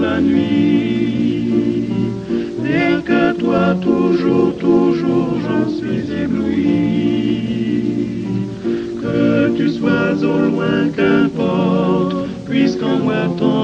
La nuit. Rien que toi, toujours, toujours, j'en suis ébloui. Que tu sois au loin, qu'importe, puisqu'en moi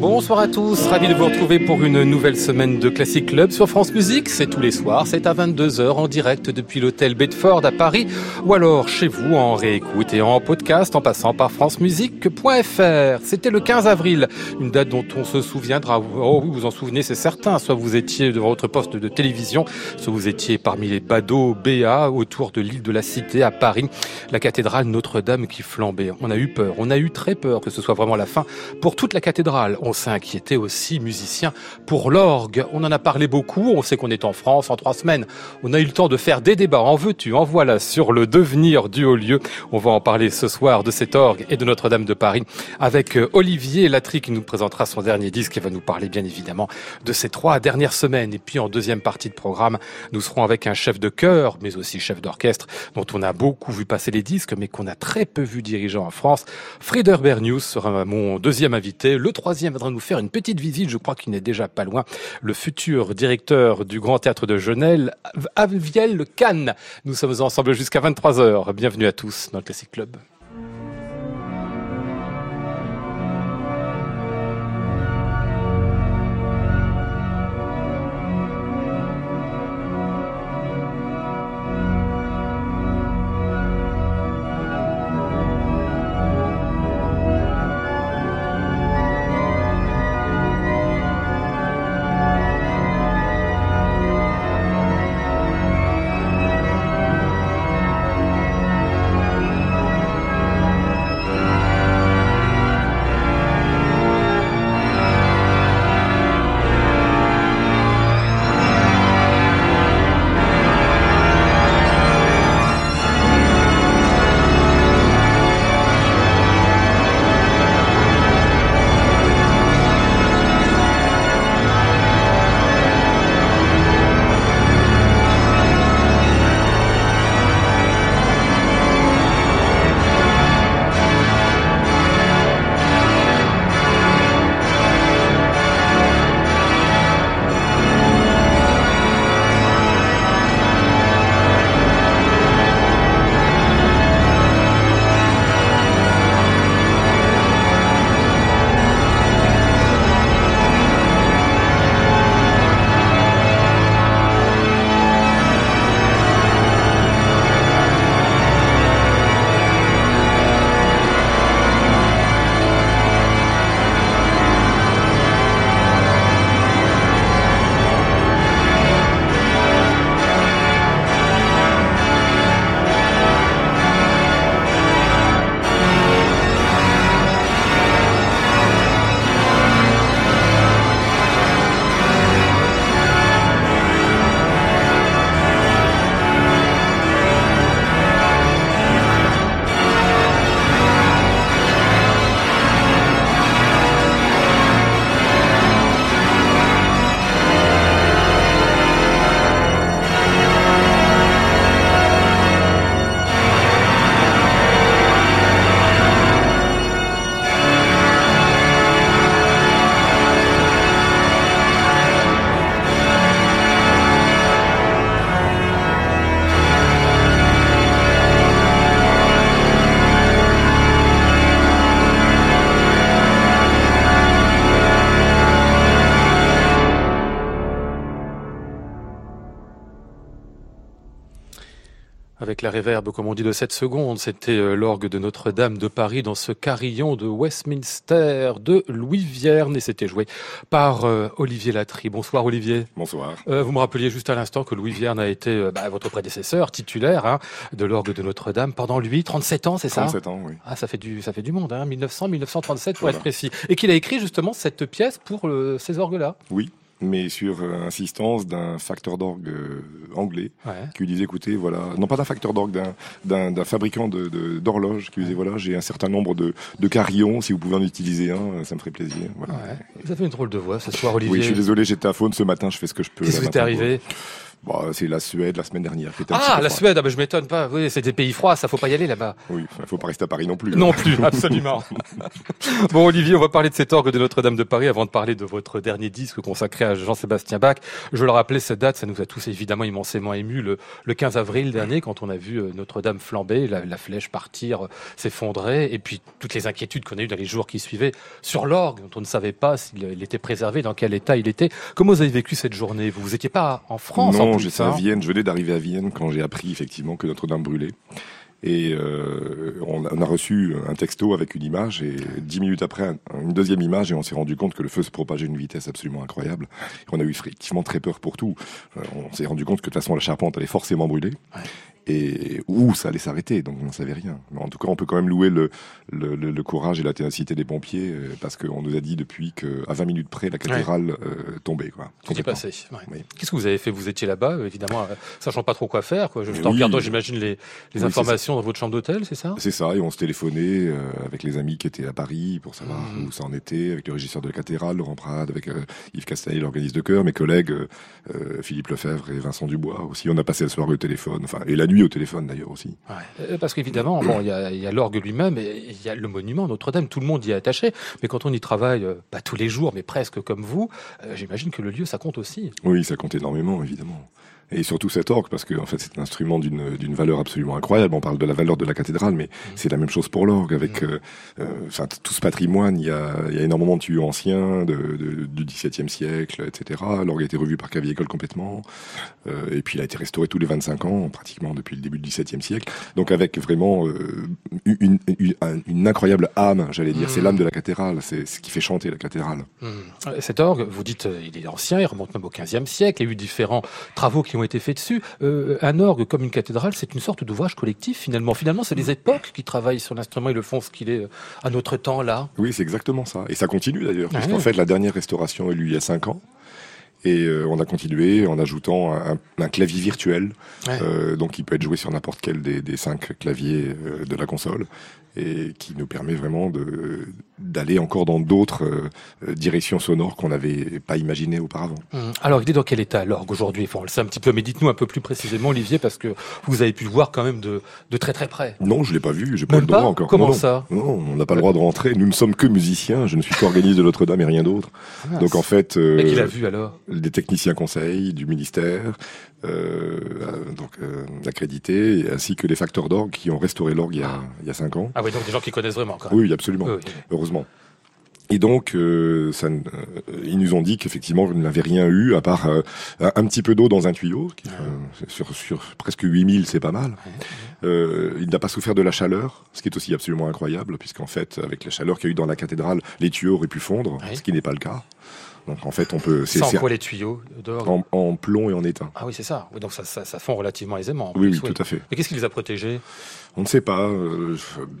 Bonsoir à tous, ravi de vous retrouver pour une nouvelle semaine de Classic Club sur France Musique. C'est tous les soirs, c'est à 22h en direct depuis l'hôtel Bedford à Paris ou alors chez vous en réécoute et en podcast en passant par francemusique.fr. C'était le 15 avril, une date dont on se souviendra. Oh oui, vous en souvenez, c'est certain. Soit vous étiez devant votre poste de télévision, soit vous étiez parmi les badauds BA autour de l'île de la Cité à Paris, la cathédrale Notre-Dame qui flambait. On a eu peur, on a eu très peur que ce soit vraiment la fin pour toute la cathédrale. S'est inquiété aussi, musicien, pour l'orgue. On en a parlé beaucoup, on sait qu'on est en France en trois semaines. On a eu le temps de faire des débats, en veux-tu, en voilà, sur le devenir du haut lieu. On va en parler ce soir de cet orgue et de Notre-Dame de Paris avec euh, Olivier Latry qui nous présentera son dernier disque et va nous parler bien évidemment de ces trois dernières semaines. Et puis en deuxième partie de programme, nous serons avec un chef de chœur, mais aussi chef d'orchestre, dont on a beaucoup vu passer les disques, mais qu'on a très peu vu dirigeant en France. Frieder Bernius sera mon deuxième invité. Le troisième viendra nous faire une petite visite, je crois qu'il n'est déjà pas loin, le futur directeur du Grand Théâtre de Genève, Aviel Cannes. Nous sommes ensemble jusqu'à 23h. Bienvenue à tous dans le Classic Club. La réverbe, comme on dit, de 7 secondes, c'était euh, l'orgue de Notre-Dame de Paris dans ce carillon de Westminster de Louis Vierne et c'était joué par euh, Olivier Latry. Bonsoir Olivier. Bonsoir. Euh, vous me rappeliez juste à l'instant que Louis Vierne a été euh, bah, votre prédécesseur titulaire hein, de l'orgue de Notre-Dame pendant lui 37 ans, c'est ça? 37 ans, oui. Ah, ça fait du ça fait du monde, hein, 1900, 1937 pour Voilà. être précis. Et qu'il a écrit justement cette pièce pour ces orgues-là? Oui. Mais sur euh, insistance d'un facteur d'orgue euh, anglais qui lui disait écoutez voilà non pas d'un facteur d'orgue d'un d'un fabricant de d'horloge qui lui disait voilà j'ai un certain nombre de de carillons si vous pouvez en utiliser un ça me ferait plaisir voilà. Vous avez une drôle de voix ce soir Olivier. Oui je suis désolé j'étais à faune ce matin je fais ce que je peux. Qu'est-ce qui t'est arrivé Bon, bah, c'est la Suède la semaine dernière. ah, la Suède, ah bah, je m'étonne pas. Oui, c'est des pays froids, ça faut pas y aller là-bas. Oui, il faut pas rester à Paris non plus. Non plus, absolument. bon, Olivier, on va parler de cet orgue de Notre-Dame de Paris avant de parler de votre dernier disque consacré à Jean-Sébastien Bach. Je le rappelais, cette date, ça nous a tous évidemment immensément ému le, le 15 avril dernier quand on a vu euh, Notre-Dame flamber, la, flèche partir, euh, s'effondrer, et puis toutes les inquiétudes qu'on a eues dans les jours qui suivaient sur l'orgue, dont on ne savait pas s'il était préservé, dans quel état il était. Comment vous avez vécu cette journée? Vous, vous étiez pas en France Non, j'étais à Vienne je venais d'arriver à Vienne quand j'ai appris effectivement que Notre-Dame brûlait. Et euh, on, a, reçu un texto avec une image et dix minutes après une deuxième image et on s'est rendu compte que le feu se propageait à une vitesse absolument incroyable. on a eu effectivement très peur pour tout. Euh, on s'est rendu compte que de toute façon la charpente allait forcément brûler et où ça allait s'arrêter, donc on ne savait rien. Mais en tout cas, on peut quand même louer le, le, le, courage et la ténacité des pompiers, euh, parce qu'on nous a dit depuis qu'à 20 minutes près, la cathédrale euh, tombait. Quoi, Tout est passé. Qu'est-ce que vous avez fait? Vous étiez là-bas, évidemment, euh, sachant pas trop quoi faire. Quoi. Juste en regardant, j'imagine, les, les informations dans votre chambre d'hôtel, c'est ça? C'est ça, et on se téléphonait avec les amis qui étaient à Paris pour savoir mmh. où ça en était, avec le régisseur de la cathédrale, Laurent Prade, avec Yves Castanet, l'organiste de chœur, mes collègues Philippe Lefebvre et Vincent Dubois aussi. On a passé la soirée au téléphone, enfin, et la nuit au téléphone d'ailleurs aussi. Euh, parce qu'évidemment, bon, il y a, l'orgue lui-même, et il y a le monument Notre-Dame, tout le monde y est attaché. Mais quand on y travaille, euh, pas tous les jours, mais presque comme vous, euh, j'imagine que le lieu, ça compte aussi. Oui, ça compte énormément, évidemment et surtout cet orgue parce que en fait c'est un instrument d'une d'une valeur absolument incroyable. On parle de la valeur de la cathédrale, mais mmh. c'est la même chose pour l'orgue avec mmh. euh, euh, tout ce patrimoine. Il y a y a énormément de tuyaux anciens de, de, du XVIIe siècle, etc. L'orgue a été revu par Cavie École complètement, euh, et puis il a été restauré tous les 25 ans pratiquement depuis le début du XVIIe siècle. Donc avec vraiment une, une, une, incroyable âme, j'allais dire. C'est mmh. l'âme de la cathédrale. C'est ce qui fait chanter la cathédrale. Cet orgue, vous dites, il est ancien, il remonte même au XVe siècle. Il y a eu différents travaux qui ont été faits dessus. Euh, un orgue comme une cathédrale, c'est une sorte d'ouvrage collectif finalement. Finalement, c'est les époques qui travaillent sur l'instrument et le font ce qu'il est euh, à notre temps là. Oui, c'est exactement ça. Et ça continue d'ailleurs, parce puisqu'en fait, la dernière restauration a eu il y a cinq ans. Et euh, on a continué en ajoutant un, clavier virtuel, donc qui peut être joué sur n'importe quel des, des, cinq claviers de la console et qui nous permet vraiment de d'aller encore dans d'autres euh, directions sonores qu'on n'avait pas imaginées auparavant. Hum. Alors, il est dans quel état l'orgue aujourd'hui? Enfin, on le sait un petit peu, mais dites-nous un peu plus précisément, Olivier, parce que vous avez pu le voir quand même de, de très très près. Non, je l'ai pas vu, j'ai pas le droit encore. Comment ça? Non, on n'a pas le droit de rentrer. Nous ne sommes que musiciens. Je ne suis qu'organiste de Notre-Dame et rien d'autre. Ah, Donc en fait, euh, mais qui l'a vu alors? Des techniciens conseils du ministère, euh, donc euh, accrédités, ainsi que les facteurs d'orgue qui ont restauré l'orgue il, il, y a cinq ans. Ah oui, donc des gens qui connaissent vraiment. Quand Oui, absolument. Heureusement. Et donc, euh, ça, euh, ils nous ont dit qu'effectivement, vous n'avez rien eu, à part euh, un petit peu d'eau dans un tuyau. Qui, sur, sur presque 8000, c'est pas mal. il n'a pas souffert de la chaleur, ce qui est aussi absolument incroyable, puisqu'en fait, avec la chaleur qu'il y a eu dans la cathédrale, les tuyaux auraient pu fondre, ce qui n'est pas le cas. Donc en fait, on peut. Sans quoi les tuyaux en, en, plomb et en étain. Ah oui, c'est ça. donc ça, ça, ça, fond relativement aisément. Oui, oui, tout à fait. Mais qu'est-ce qui les a protégés? On ne sait pas. Euh,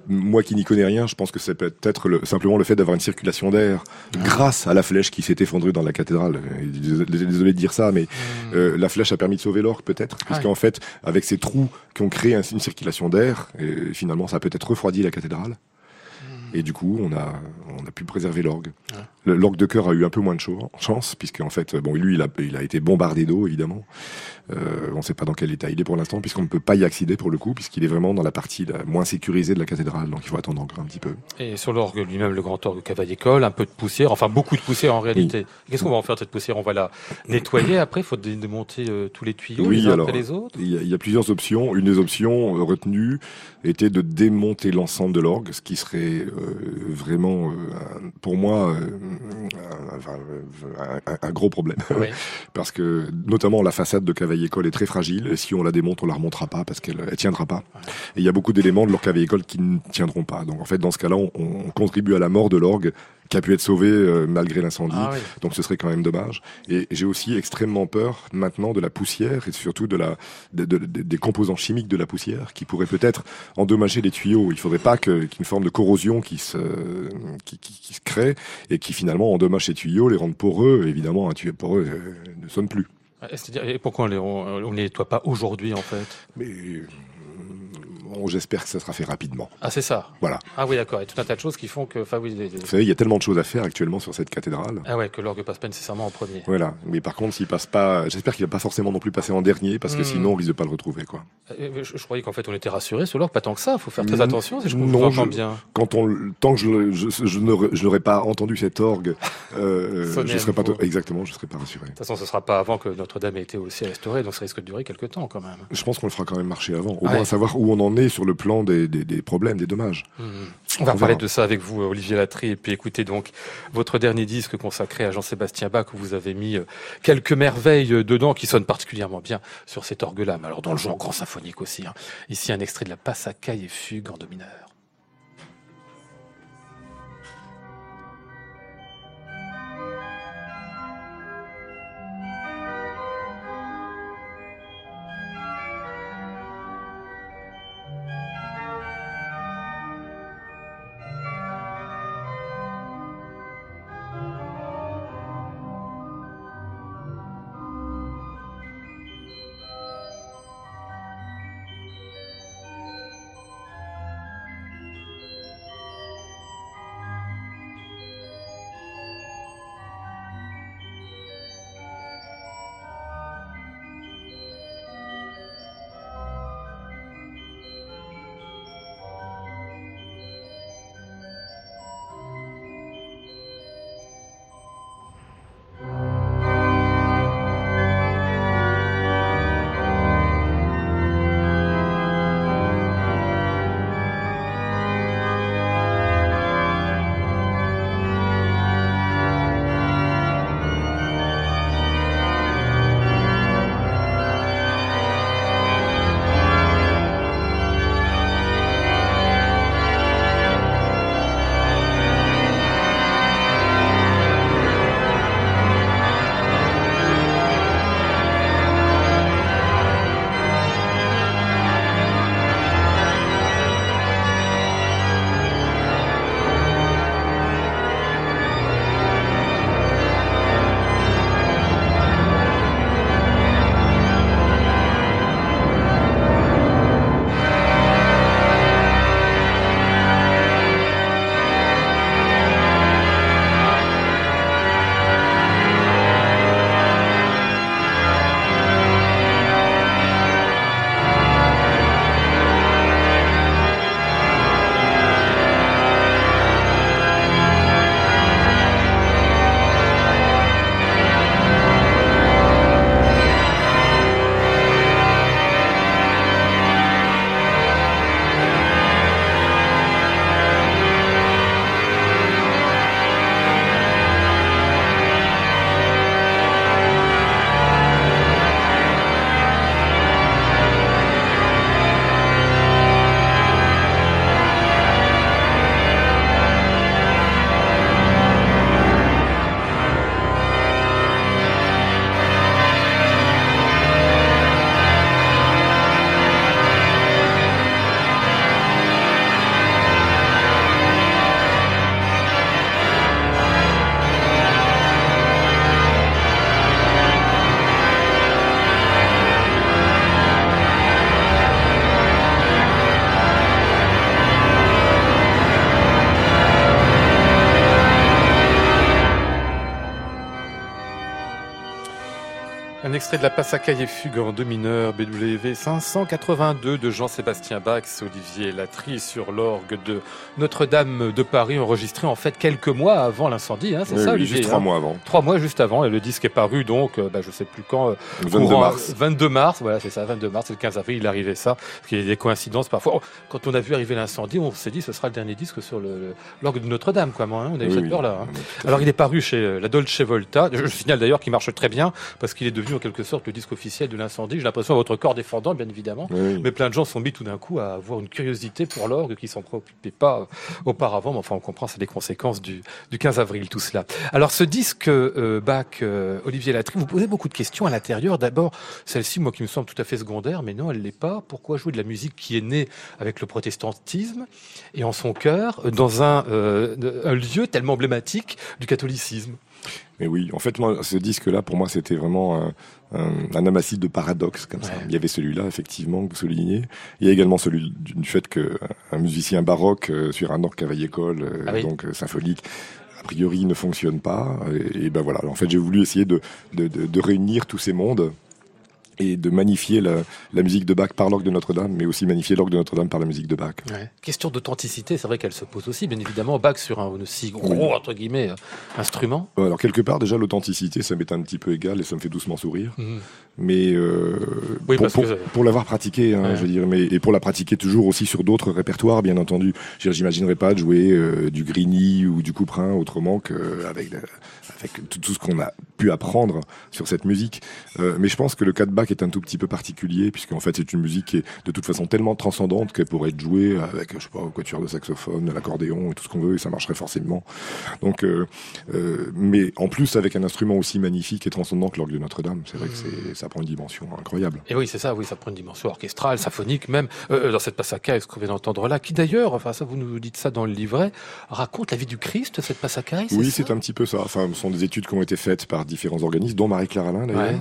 moi qui n'y connais rien, je pense que c'est peut-être le, simplement le fait d'avoir une circulation d'air ah. grâce à la flèche qui s'est effondrée dans la cathédrale. Désolé de dire ça, mais hmm. euh, la flèche a permis de sauver l'orgue peut-être, ah puisqu'en fait, avec ces trous qui ont créé une circulation d'air, et finalement, ça a peut-être refroidi la cathédrale. Et du coup, on a, on a pu préserver l'orgue. L'orgue de cœur a eu un peu moins de chance, puisque en fait, bon, lui, il a, il a été bombardé d'eau, évidemment. Euh, on ne sait pas dans quel état il est pour l'instant, puisqu'on ne peut pas y accéder pour le coup, puisqu'il est vraiment dans la partie la moins sécurisée de la cathédrale, donc il faut attendre encore un petit peu. Et sur l'orgue lui-même, le grand orgue Cavaille-École, un peu de poussière, enfin beaucoup de poussière en réalité. Qu'est-ce qu'on va en faire de cette poussière? On va la nettoyer après, il faut démonter euh, tous les tuyaux oui, les uns alors, les autres? il y, a, il y, a, plusieurs options. Une des options euh, retenues était de démonter l'ensemble de l'orgue, ce qui serait euh, vraiment, pour moi, un, un, gros problème. Oui. Parce que notamment la façade de Cavaille-École est très fragile si on la démonte, on la remontera pas parce qu'elle ne tiendra pas. Et il y a beaucoup d'éléments de l'orgue école qui ne tiendront pas. Donc en fait, dans ce cas-là, on, contribue à la mort de l'orgue qui a pu être sauvé euh, malgré l'incendie. Ah oui. Donc ce serait quand même dommage. Et j'ai aussi extrêmement peur maintenant de la poussière et surtout de la de- de- de- des composants chimiques de la poussière qui pourraient peut-être endommager les tuyaux. Il faudrait pas que- qu'il y ait une forme de corrosion qui se qui, qui- qui se crée et qui finalement endommage ces tuyaux, les rendent poreux. Évidemment, un tuyau poreux euh, ne sonne plus. C'est-à-dire, et pourquoi on les, on, on les nettoie pas aujourd'hui en fait? Mais bon, j'espère que ça sera fait rapidement. Ah c'est ça. Voilà. Ah oui d'accord. Il y a tout un tas de choses qui font que, enfin oui, les- Vous savez, il y a tellement de choses à faire actuellement sur cette cathédrale. ah ouais que l'orgue passe pas nécessairement en premier. Voilà. Mais par contre, s'il passe pas, j'espère qu'il va pas forcément non plus passer en dernier parce que Hmm. sinon on risque de pas le retrouver, quoi. Euh, Je, je croyais qu'en fait on était rassuré sur l'orgue, pas tant que ça. Faut faire très attention si je je- bien. Quand on, tant que je, je, je n'aurais je n'aurais pas entendu cet orgue, euh, Sonner je serais pas exactement, je serais pas rassuré. De toute façon, ce sera pas avant que Notre-Dame ait été aussi restaurée, donc ça risque de durer quelques temps quand même. Je pense qu'on le fera quand même marcher avant, au Ouais. moins savoir où on en est sur le plan des, des, des problèmes, des dommages. Mhm. On va parler de ça avec vous, euh, Olivier Latry, et puis écoutez donc votre dernier disque consacré à Jean-Sébastien Bach, où vous avez mis euh, quelques merveilles euh, dedans qui sonnent particulièrement bien sur cet orgue-là, mais alors dans le genre grand symphonique aussi. hein. Ici, un extrait de la Passacaille et Fugue en do mineur. Extrait de la Passacaille et Fugue en do mineur BWV 582 de Jean-Sébastien Bach, Olivier Latry sur l'orgue de Notre-Dame de Paris, enregistré en fait quelques mois avant l'incendie, hein, c'est Oui, ça oui, Olivier juste trois hein mois avant. Trois mois juste avant, et le disque est paru donc, euh, bah, je sais plus quand, euh, Le 22 courant- mars. 22 mars, voilà, c'est ça, 22 mars, c'est le 15 avril, il arrivait ça, parce qu'il y a des coïncidences parfois. Oh, Quand on a vu arriver l'incendie, on s'est dit ce sera le dernier disque sur l'orgue de Notre-Dame, quoi, moi, hein, on a eu Oui, cette peur-là. hein. Alors il est paru chez euh, la Dolce Volta. Je, je signale d'ailleurs qu'il marche très bien parce qu'il est devenu en quelque quelque sorte le disque officiel de l'incendie. J'ai l'impression, votre corps défendant, bien évidemment. Mais plein de gens sont mis tout d'un coup à avoir une curiosité pour l'orgue qui s'en préoccupaient pas euh, auparavant. Mais enfin, on comprend, c'est les conséquences du, du 15 avril, tout cela. Alors, ce disque euh, Bach, euh, Olivier Latry, vous posez beaucoup de questions à l'intérieur. D'abord, celle-ci, moi, qui me semble tout à fait secondaire, mais non, elle l'est pas. Pourquoi jouer de la musique qui est née avec le protestantisme et en son cœur dans un, un lieu tellement emblématique du catholicisme? Mais oui, en fait, moi, ce disque-là, pour moi, c'était vraiment un, un, un de paradoxes comme ça. Il y avait celui-là, effectivement, que vous soulignez. Il y a également celui du fait qu'un musicien baroque euh, sur un orgue cavaille-école, euh, ah donc euh, symphonique, a priori ne fonctionne pas. Et, et ben voilà. En fait, j'ai voulu essayer de, de, de, de réunir tous ces mondes et de magnifier la, la, musique de Bach par l'orgue de Notre-Dame, mais aussi magnifier l'orgue de Notre-Dame par la musique de Bach. Ouais. Question d'authenticité, c'est vrai qu'elle se pose aussi, bien évidemment, Bach sur un aussi gros, entre guillemets, instrument. Alors, quelque part, déjà, l'authenticité, ça m'est un petit peu égal et ça me fait doucement sourire. Mmh. Mais euh, oui, pour, pour, que... pour l'avoir pratiqué, hein, ouais. je veux dire, mais, et pour la pratiquer toujours aussi sur d'autres répertoires, bien entendu. J'imaginerais pas de jouer euh, du Grigny ou du Couperin autrement qu'avec avec tout, tout ce qu'on a pu apprendre sur cette musique. Euh, mais je pense que le cas de Bach est un tout petit peu particulier, puisqu'en fait c'est une musique qui est de toute façon tellement transcendante qu'elle pourrait être jouée avec, je sais pas, quatuor de saxophone, l'accordéon et tout ce qu'on veut, et ça marcherait forcément. Donc, euh, euh, mais en plus avec un instrument aussi magnifique et transcendant que l'orgue de Notre-Dame, c'est vrai que c'est, ça prend une dimension incroyable. Et oui, c'est ça, oui, ça prend une dimension orchestrale, symphonique même, euh, dans cette passaccaille, ce qu'on vient d'entendre là, qui d'ailleurs, enfin ça vous nous dites ça dans le livret, raconte la vie du Christ, cette passaccaille. Oui, c'est un petit peu ça. Enfin, ce sont des études qui ont été faites par différents organismes, dont Marie-Claire Alain d'ailleurs. Ouais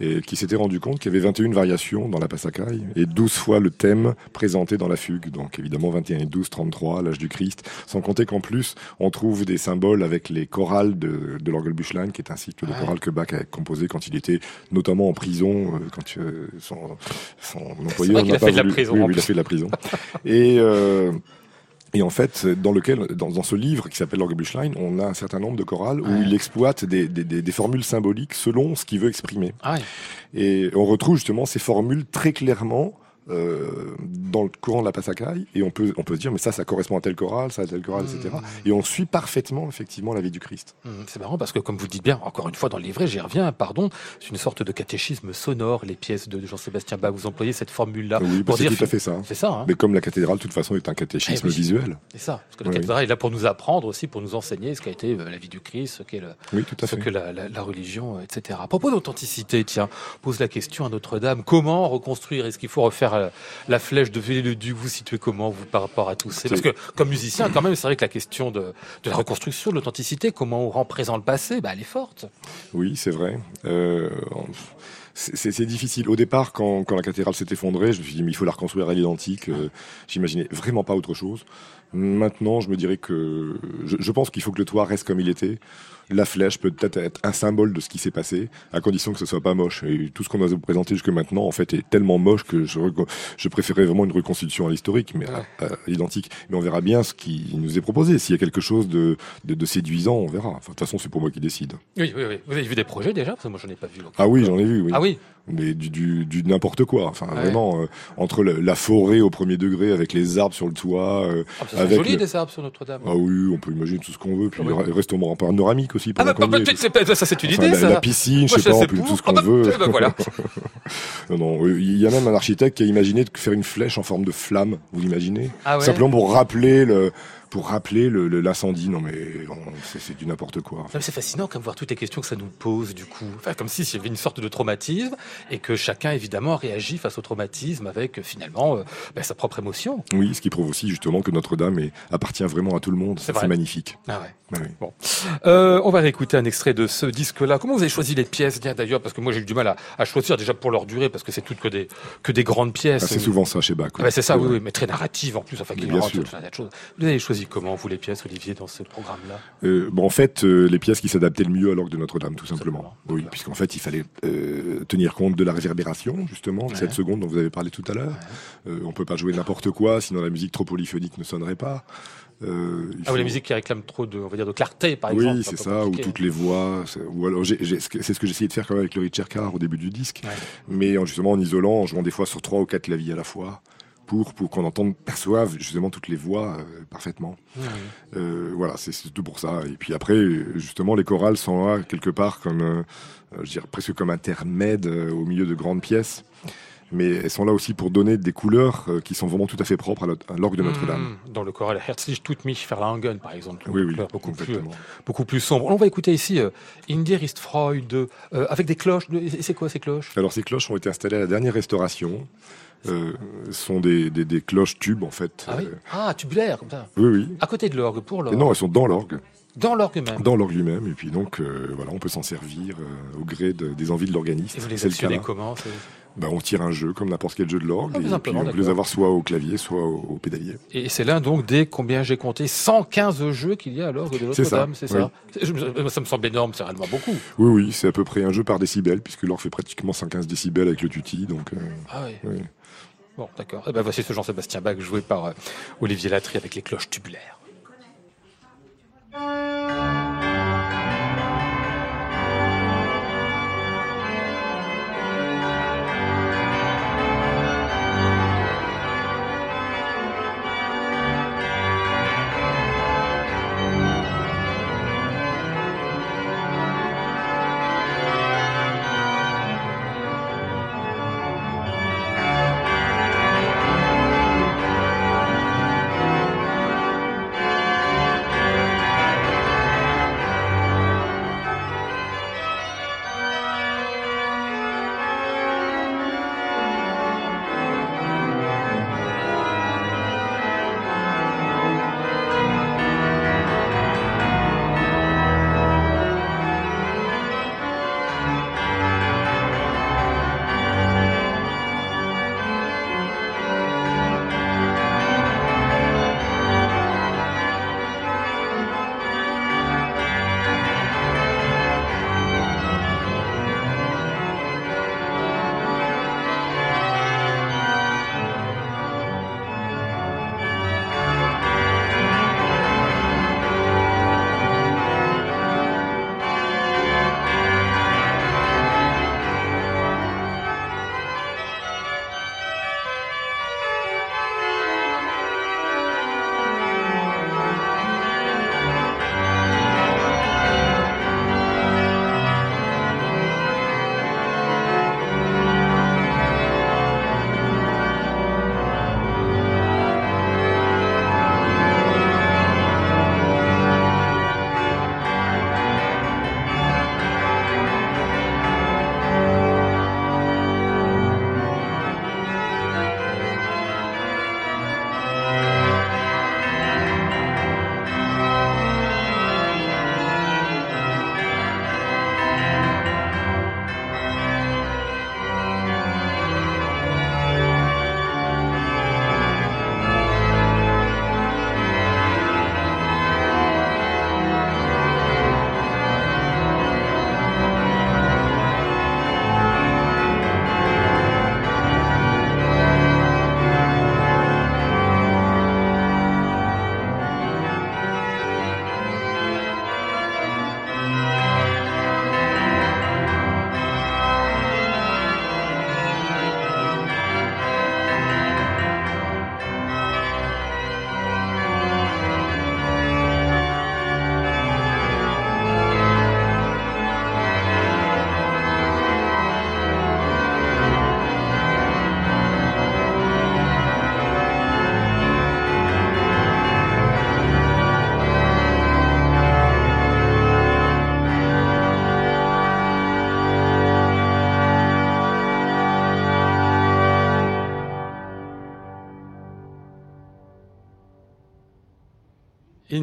et qui s'était rendu compte qu'il y avait 21 variations dans la passacaille et 12 fois le thème présenté dans la fugue. Donc évidemment 21 et 12, 33, l'âge du Christ. Sans compter qu'en plus, on trouve des symboles avec les chorales de, de l'Orgelbüchlein, qui est un cycle de chorales que Bach a composé quand il était notamment en prison, euh, quand euh, son, son employeur n'a pas voulu... La prison, oui, oui, il a fait de la prison. et euh, et en fait, dans lequel, dans, dans ce livre qui s'appelle L'Orgebüchlein, on a un certain nombre de chorales ouais. où il exploite des, des, des, des, formules symboliques selon ce qu'il veut exprimer. Ah ouais. Et on retrouve justement ces formules très clairement euh, dans le courant de la passacaille et on peut on peut se dire mais ça ça correspond à tel choral ça à tel choral etc mmh. et on suit parfaitement effectivement la vie du Christ. Mmh, c'est marrant parce que comme vous dites bien encore une fois dans le livret j'y reviens pardon c'est une sorte de catéchisme sonore les pièces de Jean-Sébastien Bach. Vous employez cette formule là oui, bah c'est tout à fait ça c'est ça hein. Mais comme la cathédrale de toute façon est un catéchisme eh oui. visuel. C'est ça parce que la oui, cathédrale est là pour nous apprendre aussi pour nous enseigner ce qu'a été euh, la vie du Christ ce qu'est que la, la, la religion etc à propos d'authenticité tiens pose la question à Notre-Dame. Comment reconstruire? Est-ce qu'il faut refaire la, la flèche de Viollet-le-Duc, vous situez comment vous par rapport à tous ces Parce que comme musicien, quand même, c'est vrai que la question de, de la reconstruction, de l'authenticité, comment on rend présent le passé, bah, elle est forte. Oui, c'est vrai. Euh, c'est difficile. Au départ, quand, quand la cathédrale s'est effondrée, je me suis dit, mais il faut la reconstruire à l'identique. Euh, J'imaginais vraiment pas autre chose. Maintenant, je me dirais que je, je pense qu'il faut que le toit reste comme il était. La flèche peut peut-être être un symbole de ce qui s'est passé, à condition que ce soit pas moche. Et tout ce qu'on a présenté jusque maintenant, en fait, est tellement moche que je, je préférais vraiment une reconstitution à l'historique, mais à, à l'identique. Mais on verra bien ce qui nous est proposé. S'il y a quelque chose de, de, de séduisant, on verra. Enfin, de toute façon, c'est pour moi qui décide. Oui, oui, oui. Vous avez vu des projets déjà? Parce que moi, j'en ai pas vu. Ah oui, j'en ai vu. Oui. Ah oui? Mais du, du, du n'importe quoi. Enfin, ouais. vraiment, euh, entre le, la forêt au premier degré avec les arbres sur le toit. Euh, ah, avec joli le... des arbres sur Notre-Dame. Ah oui, on peut imaginer tout ce qu'on veut. Puis oui. reste au panoramique aussi. Ah bah, bah, ça c'est une enfin, idée. La, ça. la piscine, Moi, je sais pas, tout ce qu'on ah, bah, veut. Bah, voilà. non, non, il y a même un architecte qui a imaginé de faire une flèche en forme de flamme. Vous l'imaginez? Ah ouais. Simplement pour rappeler le pour rappeler l'incendie. Non, mais c'est du n'importe quoi. C'est fascinant comme voir toutes les questions que ça nous pose, du coup. Enfin, comme s'il y avait une sorte de traumatisme et que chacun, évidemment, réagit face au traumatisme avec, finalement, euh, bah, sa propre émotion. Oui, ce qui prouve aussi, justement, que Notre-Dame appartient vraiment à tout le monde. C'est magnifique. Ah ouais. Ah oui. Bon. Euh, on va réécouter un extrait de ce disque-là. Comment vous avez choisi les pièces, d'ailleurs? Parce que moi, j'ai eu du mal à, à, choisir, déjà pour leur durée, parce que c'est toutes que des, que des grandes pièces. Ah, c'est souvent ça chez Bach. Ouais, c'est ça, oui, oui, mais très narrative en plus. Enfin, qui bien sûr. Vous avez choisi comment, vous, les pièces, Olivier, dans ce programme-là euh, bon, En fait, euh, les pièces qui s'adaptaient le mieux à l'orgue de Notre-Dame, tout simplement. Oui, puisqu'en fait, il fallait euh, tenir compte de la réverbération, justement, de ouais. cette seconde dont vous avez parlé tout à l'heure. Ouais. On peut pas jouer n'importe quoi, sinon la musique trop polyphonique ne sonnerait pas. Euh, ah faut... oui, la musique qui réclame trop de, on va dire, de clarté, par oui, exemple. Oui, c'est ça, ou toutes les voix. Ou alors, c'est ce que essayé de faire quand même avec le Richard Carr au début du disque. Ouais. Mais justement, en isolant, en jouant des fois sur trois ou quatre claviers à la fois pour, pour qu'on entende, perçoive justement toutes les voix euh, parfaitement. Euh, voilà, c'est tout pour ça. Et puis après, justement, les chorales sont là quelque part comme, euh, je dirais presque comme intermède euh, au milieu de grandes pièces. Mais elles sont là aussi pour donner des couleurs euh, qui sont vraiment tout à fait propres à l'o- à l'orgue de Notre-Dame. Mmh. Dans le choral Herzlich tut mich verlangen, par exemple. Oui, oui, beaucoup plus, euh, beaucoup plus sombre. On va écouter ici euh, ist euh, avec des cloches. C'est quoi ces cloches? Alors ces cloches ont été installées à la dernière restauration. Euh, sont des, des, des cloches tubes en fait. Ah oui Euh, Ah, tubulaires, comme ça. oui, oui. À côté de l'orgue, pour l'orgue. non, elles sont dans l'orgue, Dans l'orgue même. dans l'orgue lui-même. Et puis donc, euh, voilà, on peut s'en servir euh, au gré de- des envies de l'organiste. Et vous les actionnez là. comment Ben, on tire un jeu comme n'importe quel jeu de l'orgue. Ah, et puis on peut les avoir soit au clavier, soit au, au pédalier. Et c'est l'un donc des, combien j'ai compté, 115 jeux qu'il y a à l'orgue de C'est ça, Notre-Dame, c'est ça, je me- Ça me semble énorme, c'est réellement beaucoup. Oui, oui, c'est à peu près un jeu par décibel, puisque l'orgue fait pratiquement 115 décibels avec le tutti. Donc, euh, Ah oui. oui. Bon, d'accord. Eh ben, voici ce Jean-Sébastien Bach joué par euh, Olivier Latry avec les cloches tubulaires.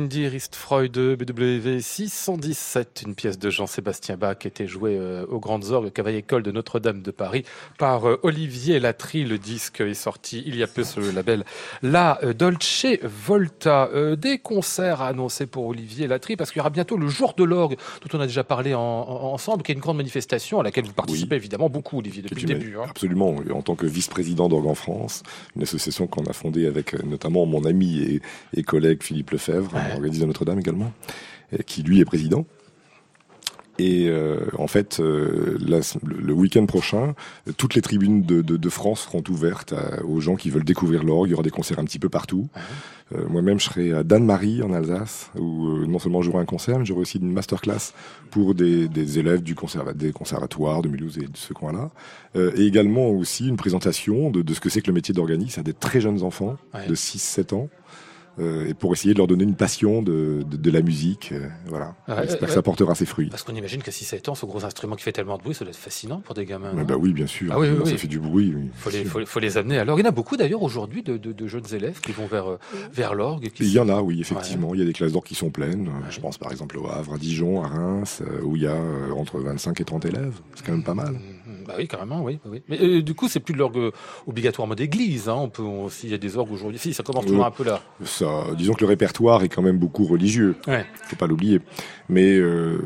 Indir ist Freude, BW 617, une pièce de Jean-Sébastien Bach qui était jouée euh, aux Grandes Orgues, Cavaille École de Notre-Dame de Paris par euh, Olivier Latry. Le disque est sorti il y a peu sur le label La euh, Dolce Volta. Des concerts à annoncer pour Olivier Latry parce qu'il y aura bientôt le jour de l'orgue dont on a déjà parlé en- en- ensemble, qui est une grande manifestation à laquelle vous participez évidemment beaucoup, Olivier, depuis le début. hein. Absolument, en tant que vice-président d'Orgue en France, une association qu'on a fondée avec notamment mon ami et, et collègue Philippe Lefebvre, Ouais. organisé à Notre-Dame également, et qui lui est président. Et euh, en fait, euh, la- le, week-end prochain, toutes les tribunes de, de, de France seront ouvertes à- aux gens qui veulent découvrir l'orgue. Il y aura des concerts un petit peu partout. Euh, Moi-même, je serai à Danemarie, en Alsace, où euh, non seulement j'aurai un concert, mais j'aurai aussi une masterclass pour des, des élèves du conserva des conservatoires de Mulhouse et de ce coin-là. Euh, et également aussi une présentation de, de ce que c'est que le métier d'organiste à des très jeunes enfants Ouais. de 6-7 ans. Euh, et pour essayer de leur donner une passion de, de, de la musique. euh, voilà. Ouais, J'espère ouais, que ça portera ses fruits. Parce qu'on imagine qu'à 6-7 ans, ce gros instrument qui fait tellement de bruit, ça doit être fascinant pour des gamins. Ah non bah oui, bien sûr. Ah oui, oui, oui. Ça fait du bruit. oui, faut les, sûr. faut, faut les amener. Alors, il y en a beaucoup d'ailleurs aujourd'hui de, jeunes élèves qui vont vers, euh, vers l'orgue. Il y en a, oui, effectivement. Il y a des classes d'or qui sont pleines. Euh, Je pense par exemple au Havre, à Dijon, à Reims, euh, où il y a euh, entre 25 et 30 élèves. C'est quand même pas mal. Mhm. Bah oui, carrément, oui. oui. Mais euh, du coup, c'est plus de l'orgue euh, obligatoirement d'église. Hein. On peut, on- s'il y a des orgues aujourd'hui, si ça commence toujours un peu là. Ça, disons que le répertoire est quand même beaucoup religieux. Ouais. Faut pas l'oublier. Mais euh,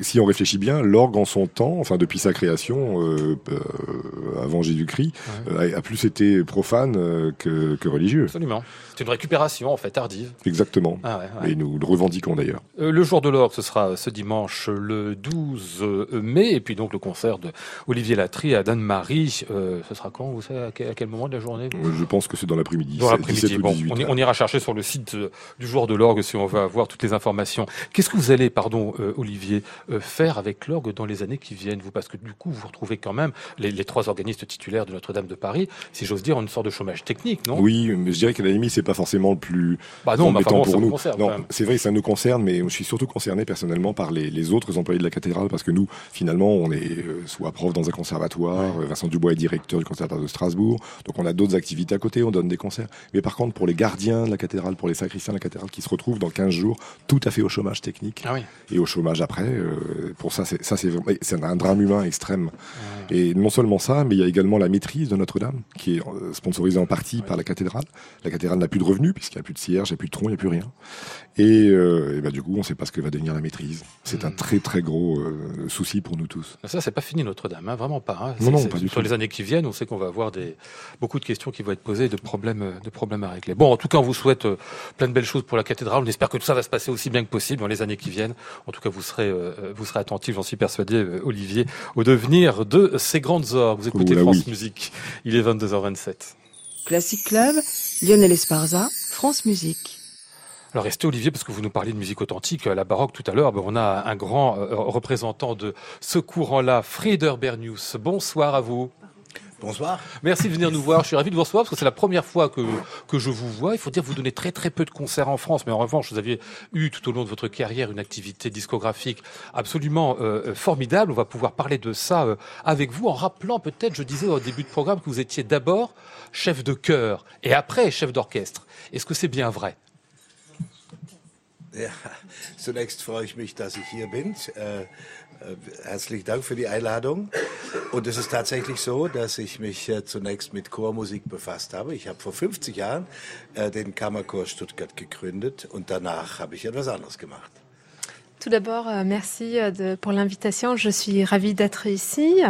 si on réfléchit bien, l'orgue en son temps, enfin depuis sa création, euh, euh, avant Jésus-Christ, a, plus été profane que, que religieux. Absolument. C'est une récupération en fait tardive. Exactement. Ah ouais. Et nous le revendiquons d'ailleurs. Le jour de l'orgue, ce sera ce dimanche le 12 mai, et puis donc le concert de Olivier Latry à Danemarie. Euh, ce sera quand Vous savez à quel, moment de la journée? Je pense que c'est dans l'après-midi. Dans l'après-midi. 17 ou Bon, 18 on, on ira chercher sur le site euh, du joueur de l'orgue si on veut avoir toutes les informations. Qu'est-ce que vous allez, pardon, euh, Olivier, euh, faire avec l'orgue dans les années qui viennent, vous? Parce que du coup, vous retrouvez quand même les, les trois organistes titulaires de Notre-Dame de Paris, si j'ose dire, en une sorte de chômage technique, non? Oui, mais je dirais qu'à la limite, c'est pas forcément le plus Bah non, embêtant pour nous. concerne non, c'est vrai, ça nous concerne, mais je suis surtout concerné personnellement par les, les autres employés de la cathédrale, parce que nous, finalement, on est soit prof dans un conservatoire, Vincent Dubois est directeur du conservatoire de Strasbourg, donc on a d'autres activités à côté, on donne des concerts. Mais par contre, pour les gardiens de la cathédrale, pour les sacristiens de la cathédrale, qui se retrouvent dans 15 jours, tout à fait au chômage technique Ah oui. et au chômage après, euh, pour ça, c'est ça, c'est un drame humain extrême. Et non seulement ça, mais il y a également la maîtrise de Notre-Dame, qui est euh, sponsorisée en partie par la cathédrale. La cathédrale n'a plus de revenus, puisqu'il n'y a plus de cierge, il n'y a plus de tronc, il n'y a plus rien. Et, euh, et bah, du coup, on ne sait pas ce que va devenir la maîtrise. C'est un Mm. très très gros euh, souci pour nous tous. Ça, c'est pas fini Notre-Dame, hein, vraiment pas. hein. Non, non, pas du Sur tout. les années qui viennent, on sait qu'on va avoir des, beaucoup de questions qui vont être posées, et de problèmes, euh, de problèmes à régler. Bon, en tout cas, on vous souhaite euh, plein de belles choses pour la cathédrale. On espère que tout ça va se passer aussi bien que possible dans les années qui viennent. En tout cas, vous serez, euh, vous serez attentif, j'en suis persuadé, euh, Olivier, au devenir de ces grandes orgues. Vous écoutez Oh là France oui. Musique. Il est 22h27. Classic Club, Lionel Esparza, France Musique. Alors restez Olivier parce que vous nous parliez de musique authentique à la baroque tout à l'heure. On a un grand euh, représentant de ce courant-là, Frieder Bernius. Bonsoir à vous. Bonsoir. Merci de venir nous voir. Je suis ravi de vous recevoir parce que c'est la première fois que, que je vous vois. Il faut dire que vous donnez très très peu de concerts en France, mais en revanche, vous aviez eu tout au long de votre carrière une activité discographique absolument euh, formidable. On va pouvoir parler de ça euh, avec vous en rappelant peut-être, je disais au début de programme, que vous étiez d'abord chef de chœur et après chef d'orchestre. Est-ce que c'est bien vrai? Ja, zunächst freue ich mich, dass ich hier bin. Äh, äh, herzlichen Dank für die Einladung. Und es ist tatsächlich so, dass ich mich äh, zunächst mit Chormusik befasst habe. Ich habe vor 50 Jahren äh, den Kammerchor Stuttgart gegründet und danach habe ich etwas anderes gemacht. Tout d'abord, euh, merci euh, de- pour l'invitation. Je suis ravie d'être ici.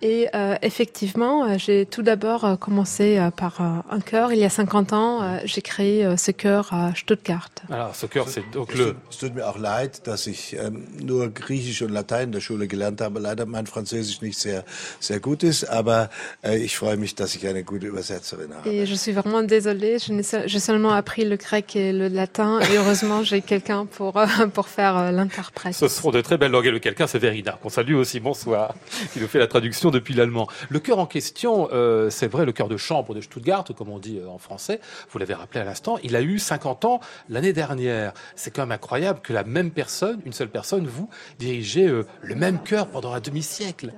Et euh, effectivement, euh, j'ai tout d'abord commencé par un chœur. Il y a 50 ans, j'ai créé ce chœur à Stuttgart. Alors, ce chœur, c'est donc le. es tut mir auch leid, dass ich ähm, nur Griechisch und Latein in der Schule gelernt habe. Leider mein Französisch nicht sehr, sehr gut ist, aber äh, ich freue mich, dass ich eine gute Übersetzerin habe. Et je suis vraiment désolée. Je n'ai se- J'ai seulement appris le grec et le latin. Et heureusement, j'ai quelqu'un pour, pour faire euh, Ce seront de très belles langues. Et le quelqu'un, c'est Verina, qu'on salue aussi. Bonsoir. Qui nous fait la traduction depuis l'allemand. Le chœur en question, euh, c'est vrai, le chœur de chambre de Stuttgart, comme on dit euh, en français. Vous l'avez rappelé à l'instant. Il a eu 50 ans l'année dernière. C'est quand même incroyable que la même personne, une seule personne, vous dirigez euh, le même chœur pendant un demi-siècle.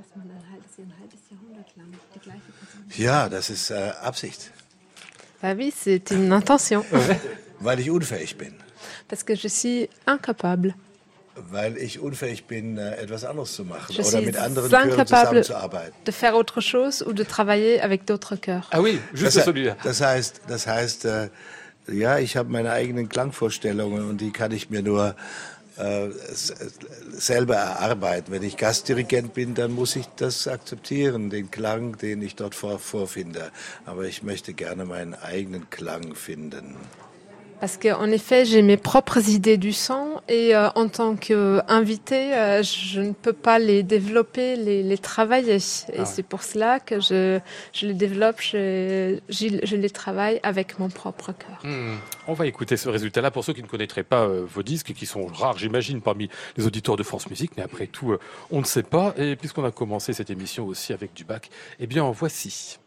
Ja, das ist äh, Absicht, Bah oui, c'est une intention. weil ich unfähig bin. Parce que je suis incapable. Weil ich unfähig bin, äh, etwas anderes zu machen Je oder mit anderen Chören zusammenzuarbeiten. de faire autre chose ou de travailler avec d'autres chœurs. Ah oui, juste Das, celui-là. das heißt, das heißt äh, ja, ich habe meine eigenen Klangvorstellungen und die kann ich mir nur äh, selber erarbeiten. Wenn ich Gastdirigent bin, dann muss ich das akzeptieren, den Klang, den ich dort vor, vorfinde. Aber ich möchte gerne meinen eigenen Klang finden. Parce qu'en effet, j'ai mes propres idées du son et euh, en tant qu'invité, euh, je ne peux pas les développer, les, les travailler. Et Ah ouais. c'est pour cela que je, je les développe, je, je, je les travaille avec mon propre cœur. Hmm. On va écouter ce résultat-là pour ceux qui ne connaîtraient pas euh, vos disques qui sont rares, j'imagine, parmi les auditeurs de France Musique. Mais après tout, euh, on ne sait pas. Et puisqu'on a commencé cette émission aussi avec du bac, eh bien, en voici.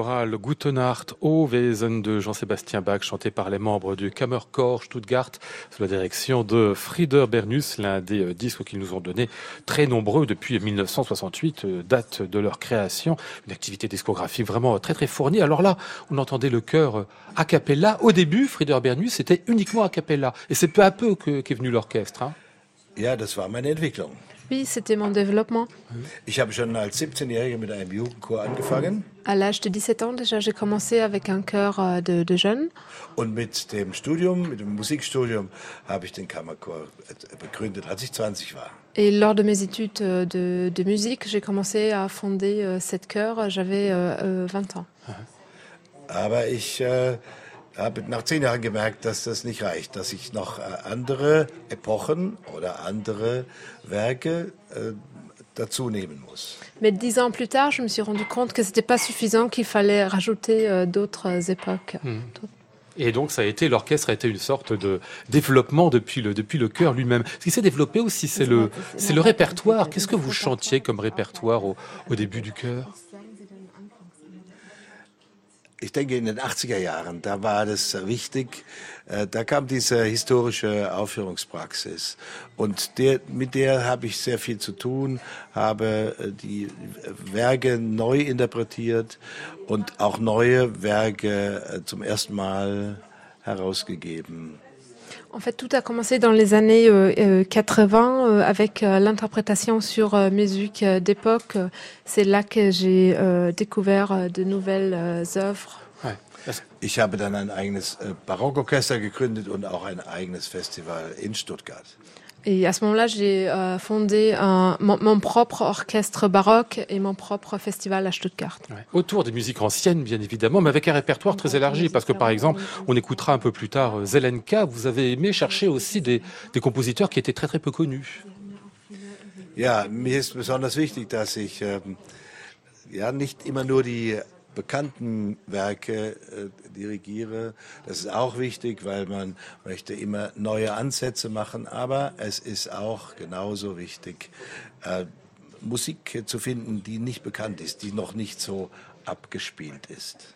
Choral Gutenacht au Wesen de Jean-Sébastien Bach, chanté par les membres du Kammerchor Stuttgart, sous la direction de Frieder Bernus, l'un des euh, disques qu'ils nous ont donné très nombreux depuis 1968, euh, date de leur création. Une activité discographique vraiment très très fournie. Alors là, on entendait le chœur euh, a cappella. Au début, Frieder Bernus, c'était uniquement a cappella. Et c'est peu à peu que- qu'est venu l'orchestre. hein. Ja, das war meine Entwicklung. Oui, c'était mon développement. Ich habe schon als 17-Jähriger mit einem Jugendchor angefangen À l'âge de 17 ans, déjà, j'ai commencé avec un chœur euh, de, de jeunes. und mit dem Studium, mit dem Musikstudium, habe ich den Kammerchor begründet, als ich 20 war. Et lors de mes études euh, de, de musique, j'ai commencé à fonder euh, cette chœur. J'avais euh, euh, 20 ans. Aber ich äh, habe nach zehn Jahren gemerkt, dass das nicht reicht, dass ich noch äh, andere Epochen oder andere Werke äh, dazu nehmen muss. Mais dix ans plus tard, je me suis rendu compte que c'était pas suffisant, qu'il fallait rajouter euh, d'autres époques. Et donc, ça a été, l'orchestre a été une sorte de développement depuis le, depuis le chœur lui-même. Ce qui s'est développé aussi, c'est le, c'est le répertoire. Qu'est-ce que vous chantiez comme répertoire au, au début du chœur? Ich denke, in den 80er Jahren, da war das wichtig, äh, da kam diese historische Aufführungspraxis. Und der, mit der habe ich sehr viel zu tun, habe äh, die Werke neu interpretiert und auch neue Werke äh, zum ersten Mal herausgegeben. En fait, tout a commencé dans les années euh, euh, 80 euh, avec euh, l'interprétation sur euh, musique euh, d'époque. Euh, C'est là que j'ai euh, découvert euh, de nouvelles euh, œuvres. Ich habe dann ein eigenes äh, Barockorchester gegründet und auch ein eigenes Festival in Stuttgart. Et à ce moment-là, j'ai euh, fondé un- mon, mon propre orchestre baroque et mon propre festival à Stuttgart. Ouais. Autour des musiques anciennes, bien évidemment, mais avec un répertoire très élargi. Parce que, par exemple, on écoutera un peu plus tard euh, Zelenka. Vous avez aimé chercher aussi des, des compositeurs qui étaient très très peu connus. Ja, mir ist besonders wichtig, dass ich ähm, ja nicht immer nur die bekannten Werke äh, dirigiere. Das ist auch wichtig, weil man möchte immer neue Ansätze machen. Aber es ist auch genauso wichtig, äh, Musik zu finden, die nicht bekannt ist, die noch nicht so abgespielt ist.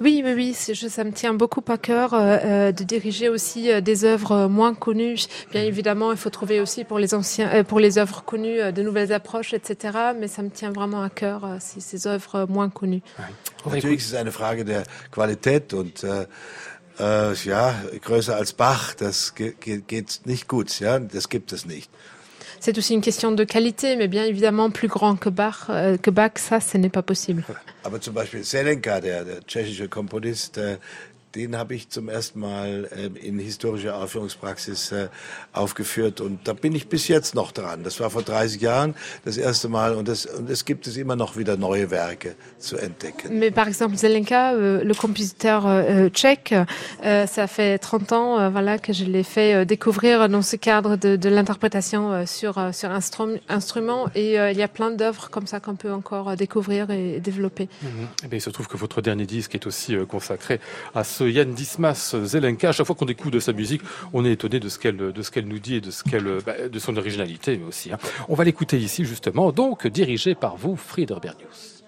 Oui, oui, oui, ça me tient beaucoup à cœur euh, euh, de diriger aussi euh, des œuvres moins connues. Bien évidemment, il faut trouver aussi pour les anciens, euh, pour les œuvres connues, euh, de nouvelles approches, etc. Mais ça me tient vraiment à cœur euh, ces, ces œuvres moins connues. On va Natürlich ist es eine Frage der Qualität und äh, äh, ja, größer als Bach, das ge ge geht nicht gut, ja, das gibt es nicht. C'est aussi une question de qualité, mais bien évidemment, plus grand que Bach, euh, ça, ce n'est pas possible. Aber zum Beispiel Selenka, der, der tschechische den habe ich zum ersten Mal ähm, in historischer Aufführungspraxis äh, aufgeführt und da bin ich bis jetzt noch dran. Das war vor 30 Jahren das erste Mal und, das, und es gibt es immer noch wieder neue Werke zu entdecken. Mais par exemple, Zelenka, euh, le compositeur euh, tchèque, euh, ça fait 30 ans euh, voilà, que je l'ai fait euh, découvrir dans ce cadre de, de l'interprétation euh, sur, euh, sur instrum- instrument. Et euh, il y a plein d'œuvres comme ça qu'on peut encore découvrir et développer. Mhm. Eh bien, il se trouve que votre dernier disque est aussi euh, consacré à ce Yann Dismas Zelenka. À chaque fois qu'on écoute de sa musique, on est étonné de ce qu'elle nous dit et de ce qu'elle bah, de son originalité aussi. hein. On va l'écouter ici justement, donc dirigé par vous, Frieder Bernius.